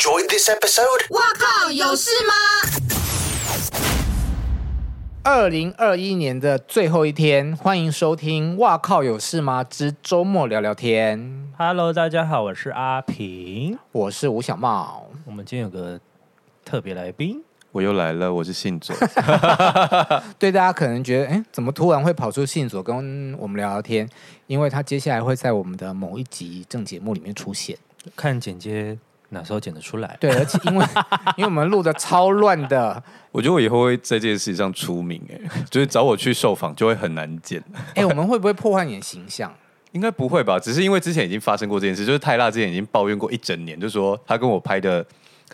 enjoyed this episode? 哇靠，有事吗？二零二一年的最后一天，欢迎收听《哇靠有事吗之周末聊聊天》。Hello，大家好，我是阿平，我是吴小茂。我们今天有个特别来宾，我又来了，我是信佐。对大家可能觉得，哎，怎么突然会跑出信佐跟我们聊聊天？因为他接下来会在我们的某一集正节目里面出现。看剪接哪时候剪得出来？对，而且因为 因为我们录的超乱的，我觉得我以后会在这件事情上出名，哎，就是找我去受访就会很难剪。哎，我们会不会破坏你的形象？应该不会吧？只是因为之前已经发生过这件事，就是泰辣之前已经抱怨过一整年，就是说他跟我拍的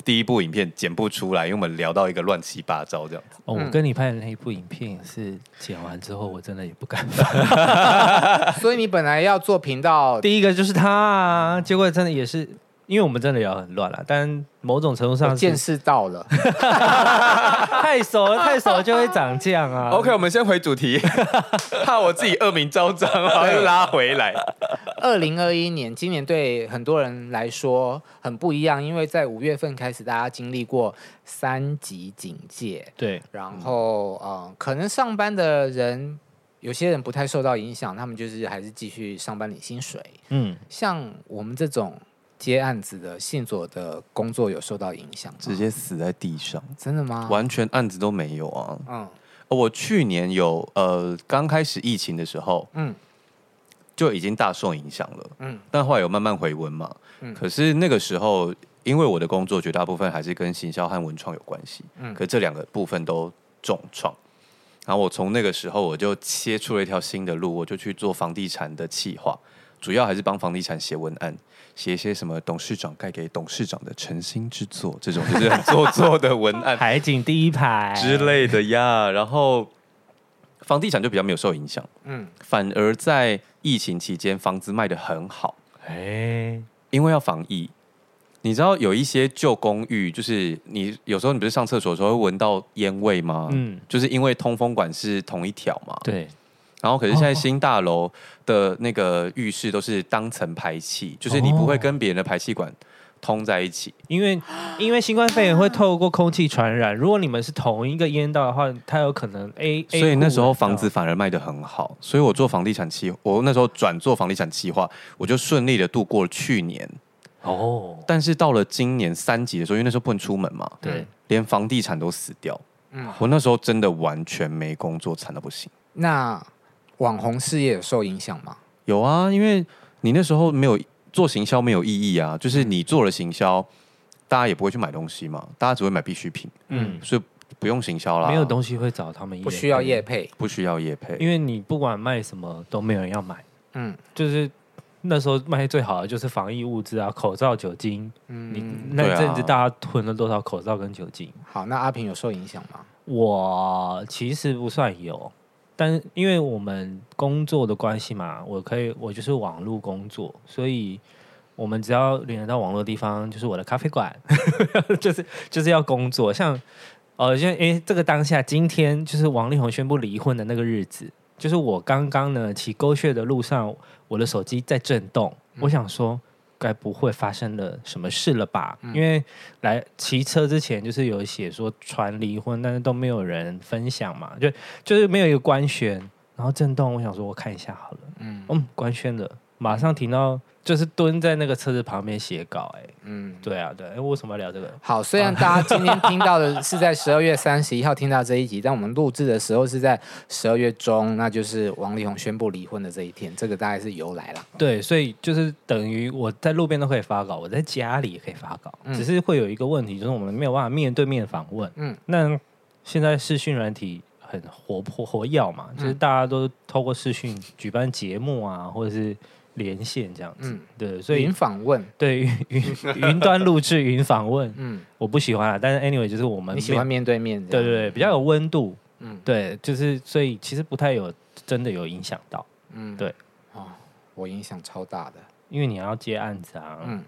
第一部影片剪不出来，因为我们聊到一个乱七八糟这样子。哦，我跟你拍的那一部影片是剪完之后，我真的也不敢发。所以你本来要做频道，第一个就是他啊，结果真的也是。因为我们真的聊很乱了，但某种程度上见识到了，太熟了，太熟了就会长这样啊。OK，我们先回主题，怕我自己恶名昭彰，然后又拉回来。二零二一年，今年对很多人来说很不一样，因为在五月份开始，大家经历过三级警戒，对，然后呃，可能上班的人有些人不太受到影响，他们就是还是继续上班领薪水。嗯，像我们这种。接案子的信佐的工作有受到影响，直接死在地上，真的吗？完全案子都没有啊。嗯，我去年有呃刚开始疫情的时候，嗯，就已经大受影响了，嗯，但后来有慢慢回温嘛，嗯，可是那个时候因为我的工作绝大部分还是跟行销和文创有关系，嗯，可这两个部分都重创，然后我从那个时候我就切出了一条新的路，我就去做房地产的企划，主要还是帮房地产写文案。写一些什么董事长盖给董事长的诚心之作，这种就是很做作的文案，海景第一排之类的呀。然后房地产就比较没有受影响，嗯，反而在疫情期间房子卖的很好，哎，因为要防疫。你知道有一些旧公寓，就是你有时候你不是上厕所的时候会闻到烟味吗？嗯，就是因为通风管是同一条嘛，对。然后，可是现在新大楼的那个浴室都是当层排气，就是你不会跟别人的排气管通在一起，因为因为新冠肺炎会透过空气传染。如果你们是同一个烟道的话，它有可能 A。所以那时候房子反而卖得很好。所以我做房地产企，我那时候转做房地产企划，我就顺利的度过了去年。哦。但是到了今年三级的时候，因为那时候不能出门嘛，对，连房地产都死掉。嗯。我那时候真的完全没工作，惨到不行。那。网红事业有受影响吗？有啊，因为你那时候没有做行销，没有意义啊。就是你做了行销，大家也不会去买东西嘛，大家只会买必需品。嗯，所以不用行销啦。没有东西会找他们，不需要业配，不需要业配，因为你不管卖什么都没有人要买。嗯，就是那时候卖最好的就是防疫物资啊，口罩、酒精。嗯，你那阵子大家囤了多少口罩跟酒精？好，那阿平有受影响吗？我其实不算有。但因为我们工作的关系嘛，我可以我就是网络工作，所以我们只要连得到网络地方，就是我的咖啡馆，就是就是要工作。像哦，像诶，这个当下今天就是王力宏宣布离婚的那个日子，就是我刚刚呢骑狗血的路上，我的手机在震动，我想说。该不会发生了什么事了吧？嗯、因为来骑车之前就是有写说传离婚，但是都没有人分享嘛，就就是没有一个官宣，然后震动，我想说我看一下好了，嗯，嗯，官宣了，马上停到。就是蹲在那个车子旁边写稿，哎，嗯，对啊，对，哎，为什么要聊这个？好，虽然大家今天听到的是在十二月三十一号听到这一集，但我们录制的时候是在十二月中，那就是王力宏宣布离婚的这一天，这个大概是由来了。对，所以就是等于我在路边都可以发稿，我在家里也可以发稿，嗯、只是会有一个问题，就是我们没有办法面对面访问。嗯，那现在视讯软体很活泼活跃嘛，就是大家都透过视讯举办节目啊，或者是。连线这样子，嗯、对，所以云访问，对云云端录制云访问，嗯，我不喜欢啊，但是 anyway 就是我们你喜欢面对面，对对对，比较有温度，嗯，对，就是所以其实不太有真的有影响到，嗯，对，哦，我影响超大的，因为你要接案子啊，嗯，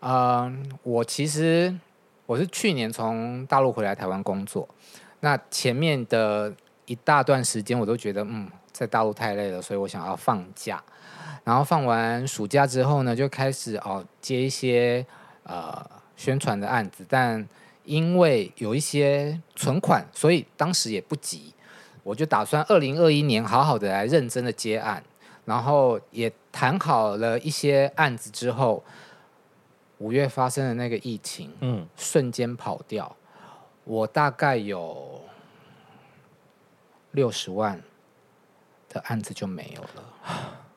呃，我其实我是去年从大陆回来台湾工作，那前面的一大段时间我都觉得，嗯，在大陆太累了，所以我想要放假。然后放完暑假之后呢，就开始哦接一些呃宣传的案子，但因为有一些存款，所以当时也不急。我就打算二零二一年好好的来认真的接案，然后也谈好了一些案子之后，五月发生的那个疫情，嗯，瞬间跑掉，我大概有六十万的案子就没有了。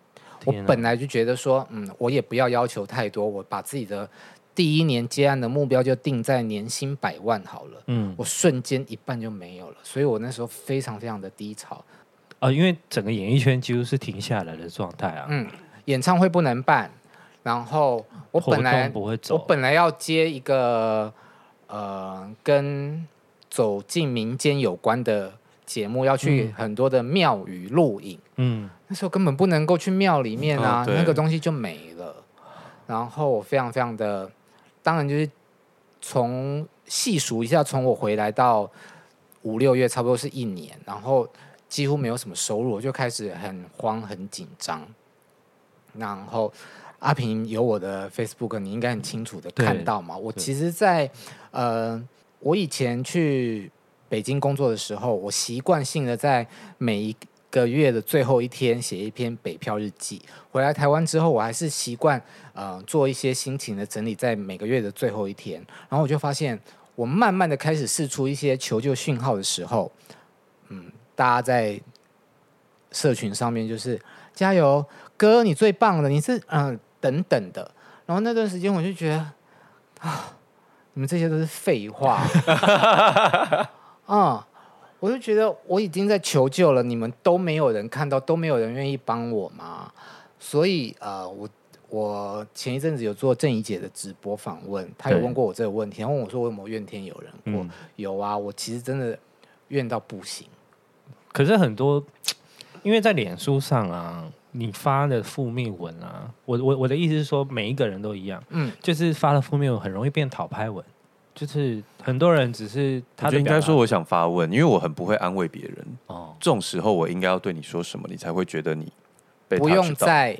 我本来就觉得说，嗯，我也不要要求太多，我把自己的第一年接案的目标就定在年薪百万好了。嗯，我瞬间一半就没有了，所以我那时候非常非常的低潮。啊、呃，因为整个演艺圈几乎是停下来的状态啊。嗯，演唱会不能办，然后我本来不会走，我本来要接一个呃跟走进民间有关的节目，要去很多的庙宇录影。嗯。那时候根本不能够去庙里面啊，哦、那个东西就没了。然后我非常非常的，当然就是从细数一下，从我回来到五六月，差不多是一年，然后几乎没有什么收入，我就开始很慌很紧张。然后阿平有我的 Facebook，你应该很清楚的看到嘛。我其实在，在呃，我以前去北京工作的时候，我习惯性的在每一。个月的最后一天写一篇北漂日记，回来台湾之后，我还是习惯呃做一些心情的整理，在每个月的最后一天，然后我就发现，我慢慢的开始试出一些求救讯号的时候，嗯，大家在社群上面就是加油哥，你最棒了，你是嗯、等等的，然后那段时间我就觉得啊，你们这些都是废话，嗯。我就觉得我已经在求救了，你们都没有人看到，都没有人愿意帮我嘛？所以呃，我我前一阵子有做郑怡姐的直播访问，她有问过我这个问题，她问我说我有没有怨天尤人过？嗯、有啊，我其实真的怨到不行。可是很多，因为在脸书上啊，你发的负面文啊，我我我的意思是说，每一个人都一样，嗯，就是发了负面文很容易变讨拍文。就是很多人只是他，就应该说我想发问，因为我很不会安慰别人。哦，这种时候我应该要对你说什么，你才会觉得你不用在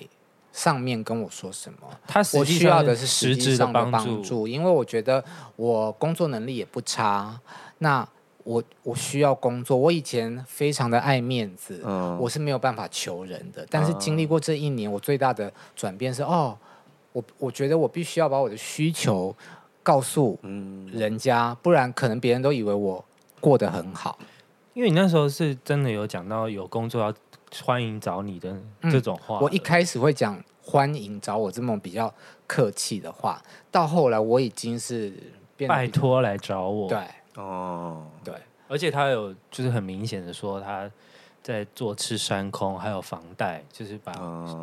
上面跟我说什么。他我需要的是实质上的帮助，因为我觉得我工作能力也不差。那我我需要工作，我以前非常的爱面子，嗯，我是没有办法求人的。但是经历过这一年，我最大的转变是，哦，我我觉得我必须要把我的需求。告诉人家，嗯、不然可能别人都以为我过得很好。因为你那时候是真的有讲到有工作要欢迎找你的这种话、嗯。我一开始会讲欢迎找我这么比较客气的话，到后来我已经是拜托来找我。对，哦，对，而且他有就是很明显的说他在坐吃山空，还有房贷，就是把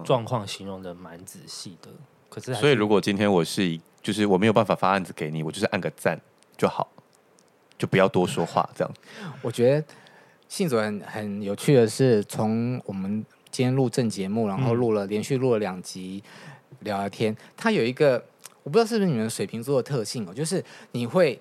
状况形容的蛮仔细的。可是，所以如果今天我是一。就是我没有办法发案子给你，我就是按个赞就好，就不要多说话。这样，我觉得信佐很很有趣的是，从我们今天录正节目，然后录了、嗯、连续录了两集聊聊天，他有一个我不知道是不是你们水瓶座的特性哦，就是你会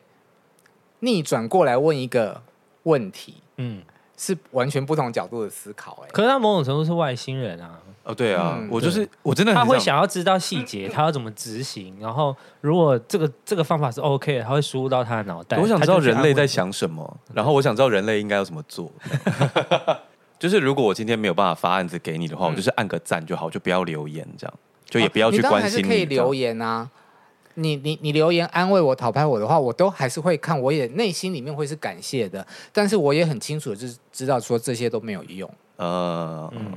逆转过来问一个问题，嗯，是完全不同角度的思考。哎，可是他某种程度是外星人啊。哦，对啊，嗯、我就是我真的他会想要知道细节，他要怎么执行，然后如果这个这个方法是 OK 的，他会输入到他的脑袋。我想知道人类在想什么，然后我想知道人类应该要怎么做。就是如果我今天没有办法发案子给你的话，嗯、我就是按个赞就好，就不要留言，这样就也不要去关心你。你可以留言啊，你你你留言安慰我、讨拍我的话，我都还是会看，我也内心里面会是感谢的，但是我也很清楚的就是知道说这些都没有用。呃、嗯。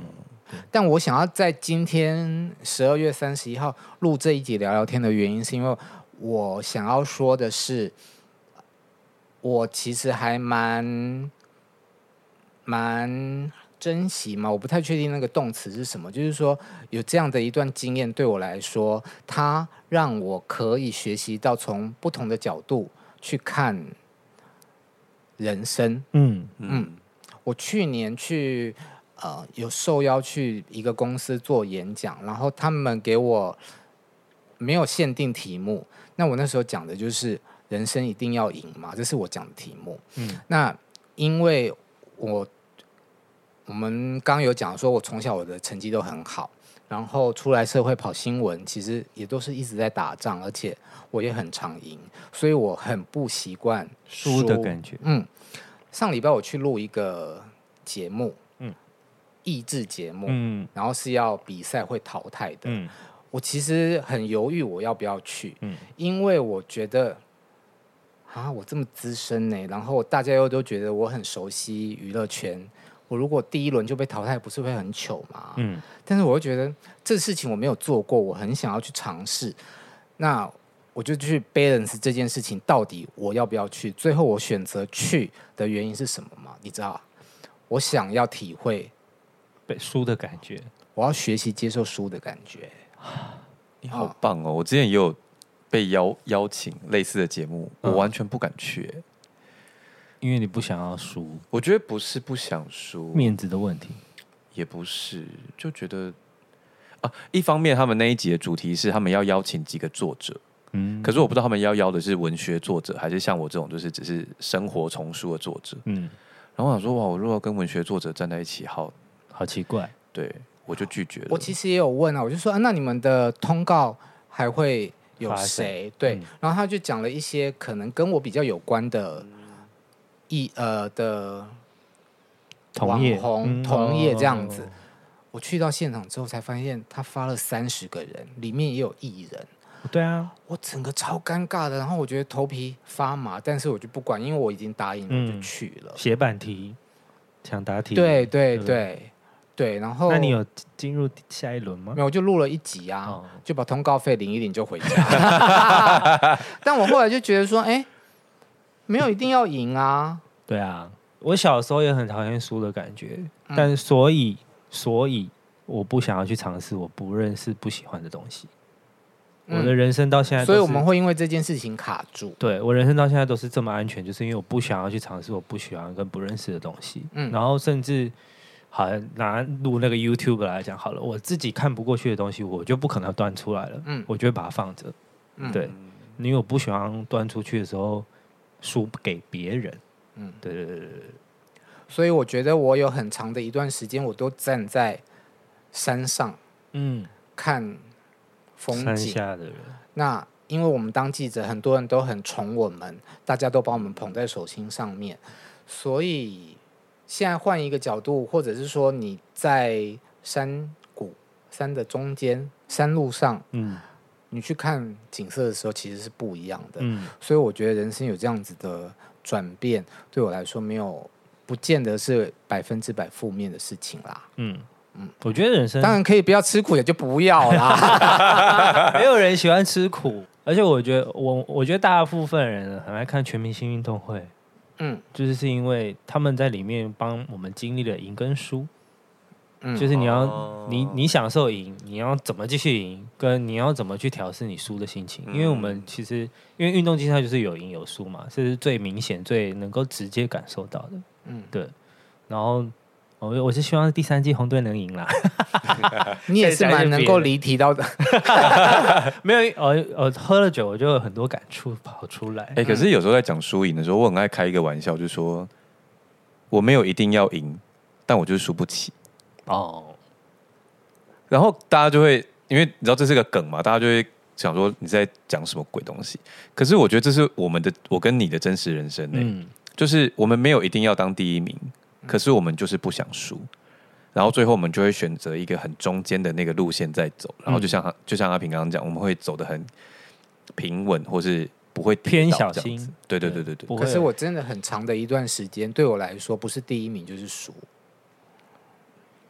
但我想要在今天十二月三十一号录这一集聊聊天的原因，是因为我想要说的是，我其实还蛮蛮珍惜嘛，我不太确定那个动词是什么，就是说有这样的一段经验对我来说，它让我可以学习到从不同的角度去看人生。嗯嗯，我去年去。呃，有受邀去一个公司做演讲，然后他们给我没有限定题目，那我那时候讲的就是人生一定要赢嘛，这是我讲的题目。嗯，那因为我我们刚刚有讲说，我从小我的成绩都很好，然后出来社会跑新闻，其实也都是一直在打仗，而且我也很常赢，所以我很不习惯输。的感觉。嗯，上礼拜我去录一个节目，嗯，益智节目，嗯，然后是要比赛会淘汰的，嗯，我其实很犹豫我要不要去，嗯，因为我觉得啊，我这么资深呢，然后大家又都觉得我很熟悉娱乐圈。我如果第一轮就被淘汰，不是会很糗吗？嗯，但是我会觉得这事情我没有做过，我很想要去尝试。那我就去 balance 这件事情，到底我要不要去？最后我选择去的原因是什么吗？你知道，我想要体会被输的感觉，我要学习接受输的感觉。你好棒哦！我之前也有被邀邀请类似的节目，我完全不敢去。因为你不想要输，我觉得不是不想输，面子的问题，也不是，就觉得啊，一方面他们那一集的主题是他们要邀请几个作者，嗯，可是我不知道他们要邀的是文学作者，还是像我这种就是只是生活丛书的作者，嗯，然后我想说哇，我如果跟文学作者站在一起，好好奇怪，对，我就拒绝了。我其实也有问啊，我就说啊，那你们的通告还会有谁？对，嗯，然后他就讲了一些可能跟我比较有关的。一呃的网红同业这样子，我去到现场之后才发现，他发了三十个人，里面也有艺人。对啊，我整个超尴尬的，然后我觉得头皮发麻，但是我就不管，因为我已经答应了，就去了。写板题，抢答题，对对对对。然后，那你有进入下一轮吗？没有，我就录了一集啊，就把通告费领一领就回家。但我后来就觉得说，哎。没有一定要赢啊！对啊，我小时候也很讨厌输的感觉，嗯、但所以所以我不想要去尝试我不认识、不喜欢的东西。嗯、我的人生到现在，所以我们会因为这件事情卡住。对，我人生到现在都是这么安全，就是因为我不想要去尝试我不喜欢跟不认识的东西。嗯，然后甚至好像拿录那个 YouTube 来讲好了，我自己看不过去的东西，我就不可能端出来了。嗯，我就会把它放着。嗯，对，因为我不喜欢端出去的时候。输给别人，嗯，对对对对，所以我觉得我有很长的一段时间，我都站在山上，嗯，看风景。下的人，那因为我们当记者，很多人都很宠我们，大家都把我们捧在手心上面，所以现在换一个角度，或者是说你在山谷、山的中间、山路上，嗯。你去看景色的时候，其实是不一样的。嗯，所以我觉得人生有这样子的转变，对我来说没有不见得是百分之百负面的事情啦。嗯嗯，我觉得人生当然可以不要吃苦，也就不要啦。没有人喜欢吃苦，而且我觉得我我觉得大部分人很爱看全明星运动会。嗯，就是是因为他们在里面帮我们经历了赢跟输。就是你要、哦、你你享受赢，你要怎么继续赢，跟你要怎么去调试你输的心情。嗯、因为我们其实因为运动竞赛就是有赢有输嘛，这是最明显、最能够直接感受到的。嗯，对。然后我我是希望第三季红队能赢啦。你也是蛮能够离题到的。没有，我我喝了酒，我就有很多感触跑出来。哎、欸，可是有时候在讲输赢的时候，我很爱开一个玩笑，就说我没有一定要赢，但我就是输不起。哦，然后大家就会，因为你知道这是个梗嘛，大家就会想说你在讲什么鬼东西。可是我觉得这是我们的，我跟你的真实人生呢，嗯，就是我们没有一定要当第一名，可是我们就是不想输，然后最后我们就会选择一个很中间的那个路线在走，然后就像就像阿平刚刚讲，我们会走的很平稳，或是不会偏小心。对对对对对。可是我真的很长的一段时间，对我来说不是第一名就是输。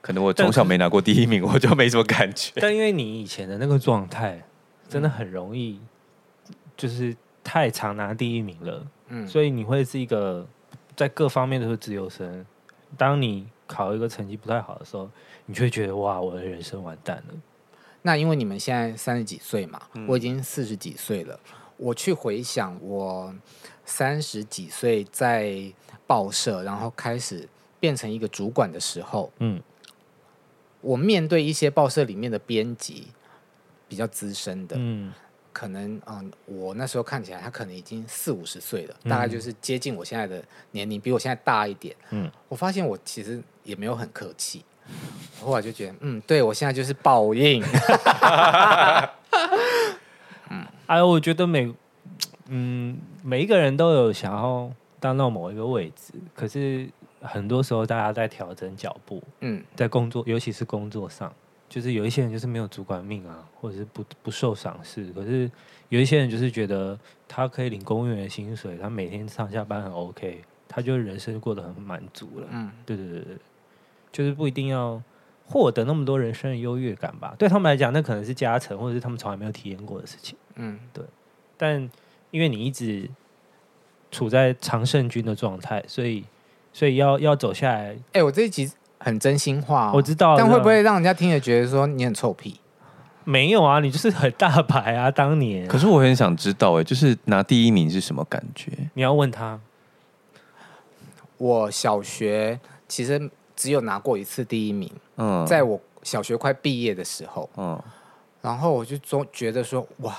可能我从小没拿过第一名，我就没什么感觉。但因为你以前的那个状态，真的很容易，就是太常拿第一名了。嗯，所以你会是一个在各方面都是自由身。当你考一个成绩不太好的时候，你就会觉得哇，我的人生完蛋了。那因为你们现在三十几岁嘛，我已经四十几岁了。我去回想我三十几岁在报社，然后开始变成一个主管的时候，嗯。我面对一些报社里面的编辑，比较资深的，嗯，可能嗯，我那时候看起来他可能已经四五十岁了，嗯，大概就是接近我现在的年龄，比我现在大一点，嗯，我发现我其实也没有很客气，后来就觉得，嗯，对我现在就是报应。嗯，哎，我觉得每，嗯，每一个人都有想要当到某一个位置，可是很多时候大家在调整脚步。嗯，在工作，尤其是工作上，就是有一些人就是没有主管命啊，或者是不不受赏识，可是有一些人就是觉得他可以领公务员的薪水，他每天上下班很 OK，他就人生过得很满足了。嗯，对对对对，就是不一定要。获得那么多人生的优越感吧，对他们来讲，那可能是加成，或者是他们从来没有体验过的事情。嗯，对。但因为你一直处在常胜军的状态，所以所以要要走下来。哎、欸，我这一集很真心话、哦，我知道。但会不会让人家听了觉得说你很臭屁？没有啊，你就是很大牌啊，当年。可是我很想知道，哎，就是拿第一名是什么感觉？你要问他。我小学其实。只有拿过一次第一名，嗯，在我小学快毕业的时候，嗯，然后我就终觉得说，哇，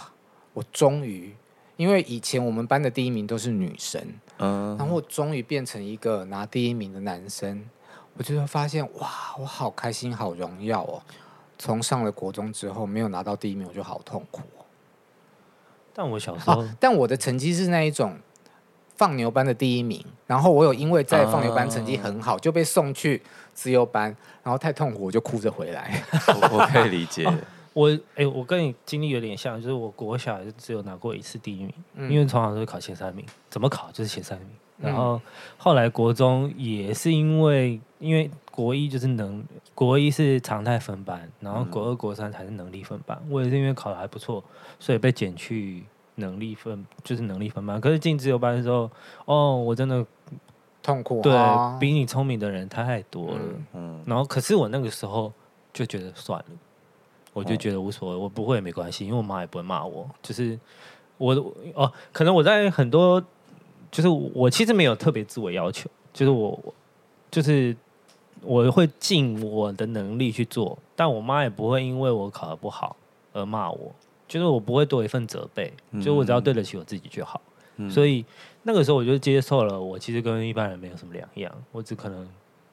我终于，因为以前我们班的第一名都是女生，嗯，然后我终于变成一个拿第一名的男生，我就会发现，哇，我好开心，好荣耀哦！从上了国中之后，没有拿到第一名，我就好痛苦哦。但我小时候，啊，但我的成绩是那一种。放牛班的第一名，然后我有因为在放牛班成绩很好，就被送去自由班，然后太痛苦，我就哭着回来。我，我可以理解。哦、我哎、欸，我跟你经历有点像，就是我国小就只有拿过一次第一名，嗯、因为从小都是考前三名，怎么考就是前三名。然后后来国中也是因为，因为国一就是能，国一是常态分班，然后国二、国三才是能力分班。我也是因为考的还不错，所以被减去。能力分就是能力分班，可是进自由班的时候，哦，我真的痛苦，对，比你聪明的人太多了，嗯，嗯，然后可是我那个时候就觉得算了，我就觉得无所谓，我不会也没关系，因为我妈也不会骂我，就是我哦，可能我在很多，就是我其实没有特别自我要求，就是我就是我会尽我的能力去做，但我妈也不会因为我考得不好而骂我。就是我不会多一份责备，就我只要对得起我自己就好。嗯、所以那个时候我就接受了，我其实跟一般人没有什么两样，我只可能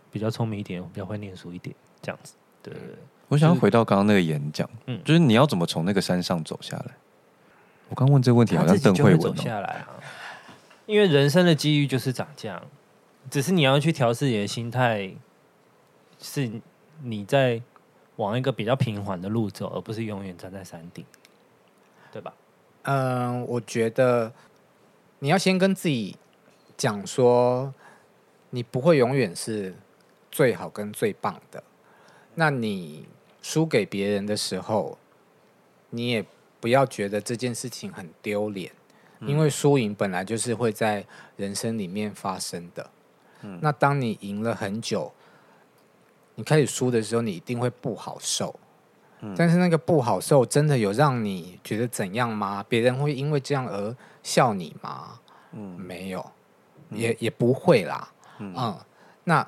比较聪明一点，比较会念书一点，这样子。对对对。我想要回到刚刚那个演讲，嗯，就是你要怎么从那个山上走下来？我刚问这个问题好像邓慧文、下来啊，因为人生的机遇就是长这样，只是你要去调试你的心态，是你在往一个比较平缓的路走，而不是永远站在山顶。对吧？嗯，我觉得你要先跟自己讲说，你不会永远是最好跟最棒的。那你输给别人的时候，你也不要觉得这件事情很丢脸，因为输赢本来就是会在人生里面发生的。嗯，那当你赢了很久，你开始输的时候，你一定会不好受。但是那个不好受，真的有让你觉得怎样吗？别人会因为这样而笑你吗？嗯，没有，也也不会啦。嗯，嗯，那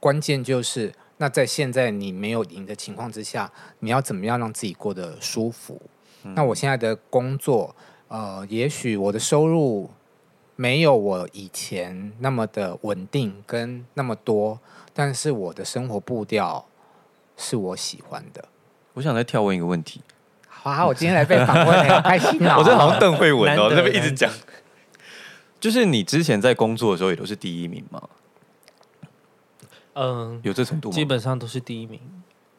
关键就是，那在现在你没有赢的情况之下，你要怎么样让自己过得舒服？嗯，那我现在的工作，呃，也许我的收入没有我以前那么的稳定跟那么多，但是我的生活步调是我喜欢的。我想再跳问一个问题。好啊，我今天来被访问，好开心啊！我这好像邓慧文哦，那边一直讲。就是你之前在工作的时候也都是第一名吗？嗯，有这程度吗？基本上都是第一名。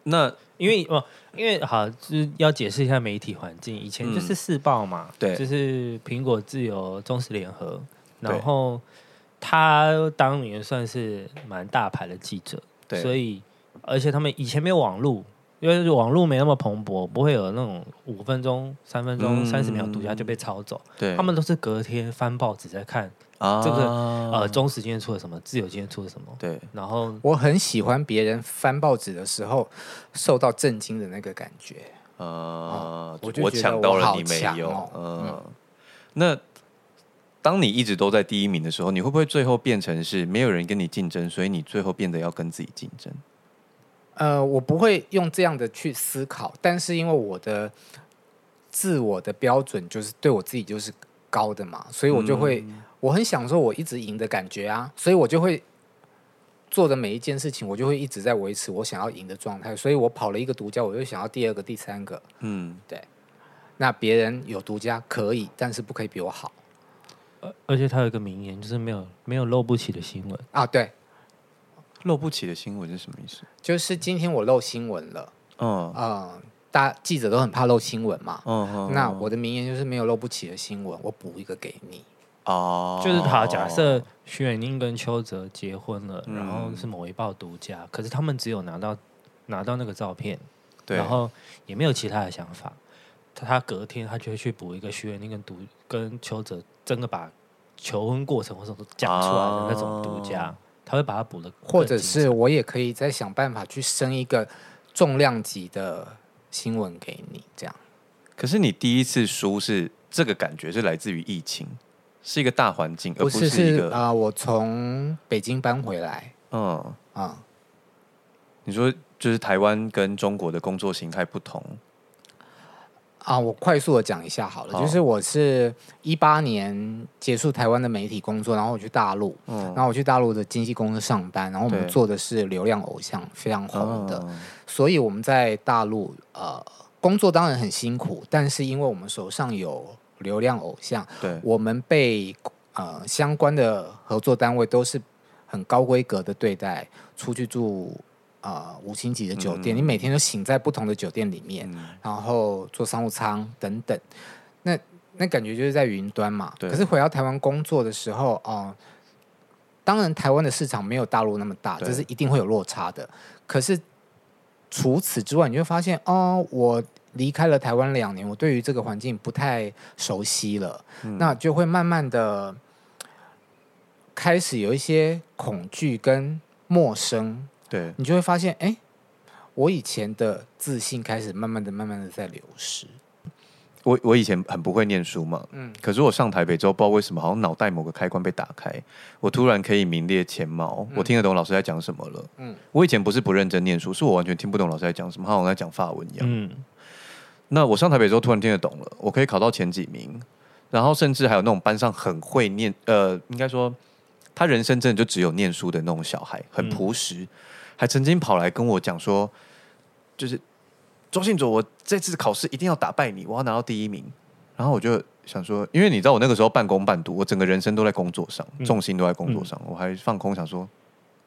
那因为哦，因为好，就是要解释一下媒体环境。以前就是四报嘛，对，就是苹果、自由、中实联合，然后他当年算是蛮大牌的记者，对，所以而且他们以前没有网络。因为网络没那么蓬勃，不会有那种五分钟、三分钟、三十秒独家就被抄走。对，他们都是隔天翻报纸在看这个呃，中时今天出了什么，自由今天出了什么。对，然后我很喜欢别人翻报纸的时候受到震惊的那个感觉。呃，我抢到了，你没有。嗯，那当你一直都在第一名的时候，你会不会最后变成是没有人跟你竞争，所以你最后变得要跟自己竞争？呃，我不会用这样的去思考，但是因为我的自我的标准就是对我自己就是高的嘛，所以我就会、嗯、我很享受我一直赢的感觉啊，所以我就会做的每一件事情，我就会一直在维持我想要赢的状态，所以我跑了一个独家，我就想要第二个、第三个。嗯，对。那别人有独家可以，但是不可以比我好。而而且他有一个名言，就是没有没有漏不起的新闻啊。对，漏不起的新闻是什么意思？就是今天我漏新闻了。嗯嗯，大记者都很怕漏新闻嘛。嗯嗯。那我的名言就是没有漏不起的新闻，我补一个给你。哦，就是他假设徐远宁跟邱泽结婚了，嗯、然后是某一报独家，可是他们只有拿到拿到那个照片，对，然后也没有其他的想法。他隔天他就会去补一个许玮甯跟独跟邱泽真的把求婚过程或者都讲出来的那种独家，哦、他会把它补的。或者是我也可以再想办法去升一个重量级的新闻给你，这样。可是你第一次输是这个感觉是来自于疫情。是一个大环境，而不是一个啊、呃！我从北京搬回来，嗯啊，嗯你说就是台湾跟中国的工作形态不同啊？我快速的讲一下好了，好就是我是一八年结束台湾的媒体工作，然后我去大陆，嗯，然后我去大陆的经纪公司上班，然后我们做的是流量偶像，非常红的，嗯、所以我们在大陆呃工作当然很辛苦，但是因为我们手上有。流量偶像，对，我们被呃相关的合作单位都是很高规格的对待，出去住啊、呃、五星级的酒店，嗯、你每天都醒在不同的酒店里面，嗯、然后坐商务舱等等，那那感觉就是在云端嘛。可是回到台湾工作的时候，哦、呃，当然台湾的市场没有大陆那么大，对这是一定会有落差的。可是除此之外，你就会发现，哦，我。离开了台湾两年，我对于这个环境不太熟悉了，嗯、那就会慢慢的开始有一些恐惧跟陌生。对，你就会发现，哎、欸，我以前的自信开始慢慢的、慢慢的在流失。我我以前很不会念书嘛，嗯，可是我上台北之后，不知道为什么，好像脑袋某个开关被打开，我突然可以名列前茅，嗯、我听得懂老师在讲什么了。嗯，我以前不是不认真念书，是我完全听不懂老师在讲什么，好像在讲法文一样。嗯。那我上台北之后，突然听得懂了，我可以考到前几名，然后甚至还有那种班上很会念，呃，应该说他人生真的就只有念书的那种小孩，很朴实，嗯、还曾经跑来跟我讲说，就是周信卓，我这次考试一定要打败你，我要拿到第一名。然后我就想说，因为你知道我那个时候半工半读，我整个人生都在工作上，重心都在工作上，嗯、我还放空想说，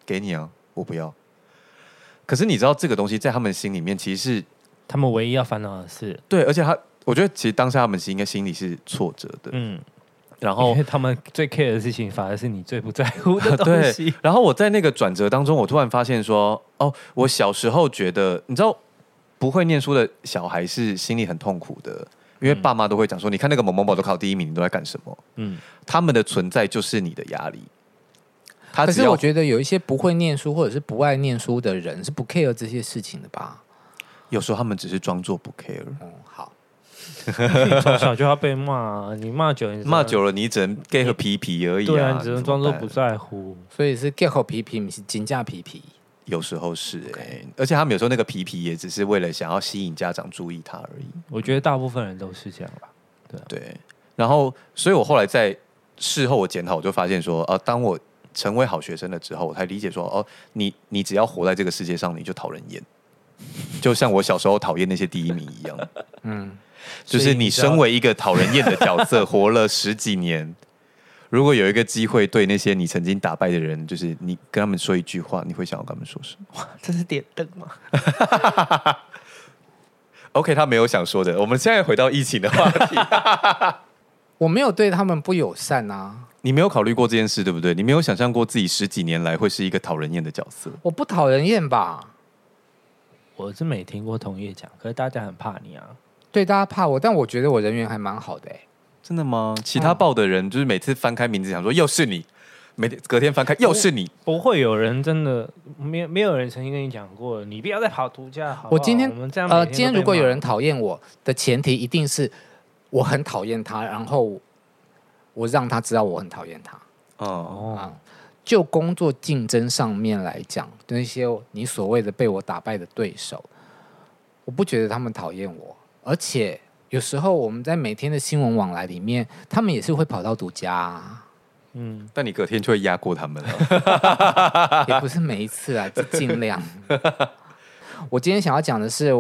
给你啊，我不要。可是你知道这个东西在他们心里面其实是。他们唯一要烦恼的事，对，而且他，我觉得其实当下他们是应该心里是挫折的，嗯，然后他们最 care 的事情反而是你最不在乎的 东西。对，然后我在那个转折当中，我突然发现说，哦，我小时候觉得，你知道，不会念书的小孩是心里很痛苦的，因为爸妈都会讲说，你看那个某某某都考第一名，你都在干什么？嗯，他们的存在就是你的压力。可是我觉得有一些不会念书或者是不爱念书的人是不 care 这些事情的吧？有时候他们只是装作不 care。嗯，好。从小就要被骂，你骂久了，骂久了，你只能 get 和皮皮而已啊，对啊，你只能装作不在乎。所以是 get 和皮皮，你是金价皮皮。有时候是哎、欸，而且他们有时候那个皮皮也只是为了想要吸引家长注意他而已。我觉得大部分人都是这样吧。对、啊、对。然后，所以我后来在事后我检讨，我就发现说，呃，当我成为好学生了之后，我才理解说，哦，你你只要活在这个世界上，你就讨人厌。就像我小时候讨厌那些第一名一样，嗯，就是你身为一个讨人厌的角色，活了十几年，如果有一个机会对那些你曾经打败的人，就是你跟他们说一句话，你会想要跟他们说什么？哇，这是点灯吗？OK，他没有想说的。我们现在回到疫情的话题，我没有对他们不友善啊。你没有考虑过这件事，对不对？你没有想象过自己十几年来会是一个讨人厌的角色？我不讨人厌吧？我是没听过同业讲，可是大家很怕你啊。对，大家怕我，但我觉得我人缘还蛮好的。真的吗？其他报的人就是每次翻开名字想说又是你，每天隔天翻开又是你，不会有人真的没有没有人曾经跟你讲过，你不要再跑独家好不好？我今天，我们这样呃，今天如果有人讨厌我的前提，一定是我很讨厌他，然后我让他知道我很讨厌他。哦。嗯就工作竞争上面来讲，那些你所谓的被我打败的对手，我不觉得他们讨厌我，而且有时候我们在每天的新闻往来里面，他们也是会跑到独家啊。嗯，但你隔天就会压过他们了，也不是每一次啊，就尽量。我今天想要讲的是，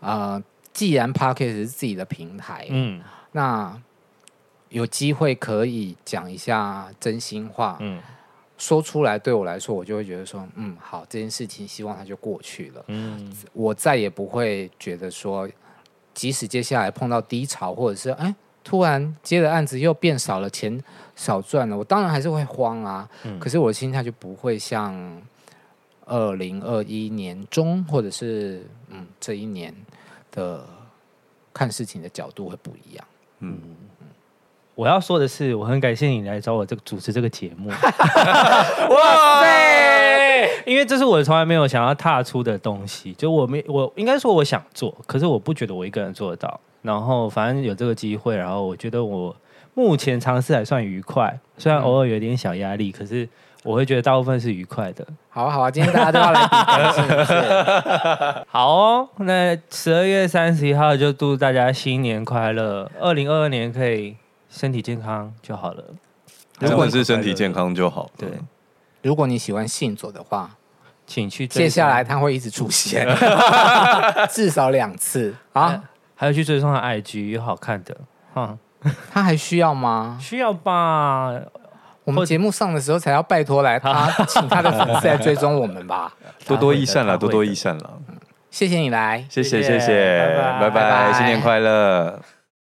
呃，既然 Podcast 是自己的平台，嗯，那有机会可以讲一下真心话，嗯，说出来对我来说，我就会觉得说，嗯，好，这件事情希望它就过去了，嗯，我再也不会觉得说，即使接下来碰到低潮，或者是哎，突然接的案子又变少了，钱少赚了，我当然还是会慌啊，嗯，可是我的心态就不会像。二零二一年中，或者是嗯，这一年的看事情的角度会不一样。嗯，我要说的是，我很感谢你来找我这个主持这个节目。哇塞！因为这是我从来没有想要踏出的东西，就我没我应该说我想做，可是我不觉得我一个人做得到。然后反正有这个机会，然后我觉得我目前尝试还算愉快，虽然偶尔有点小压力，可是。我会觉得大部分是愉快的。好啊，好啊，今天大家都要来比是不是？好哦，那十二月三十一号就祝大家新年快乐，二零二二年可以身体健康就好了。如果是身体健康就好。对，如果你喜欢信佐的话，请去。接下来他会一直出现，至少两次啊！还有去追踪他 IG，有好看的。哈，他还需要吗？需要吧。我们节目上的时候才要拜托来他，请他的粉丝来追踪我们吧。多多益善了，多多益善了。谢谢你来，谢谢谢谢，拜拜，拜拜，新年快乐。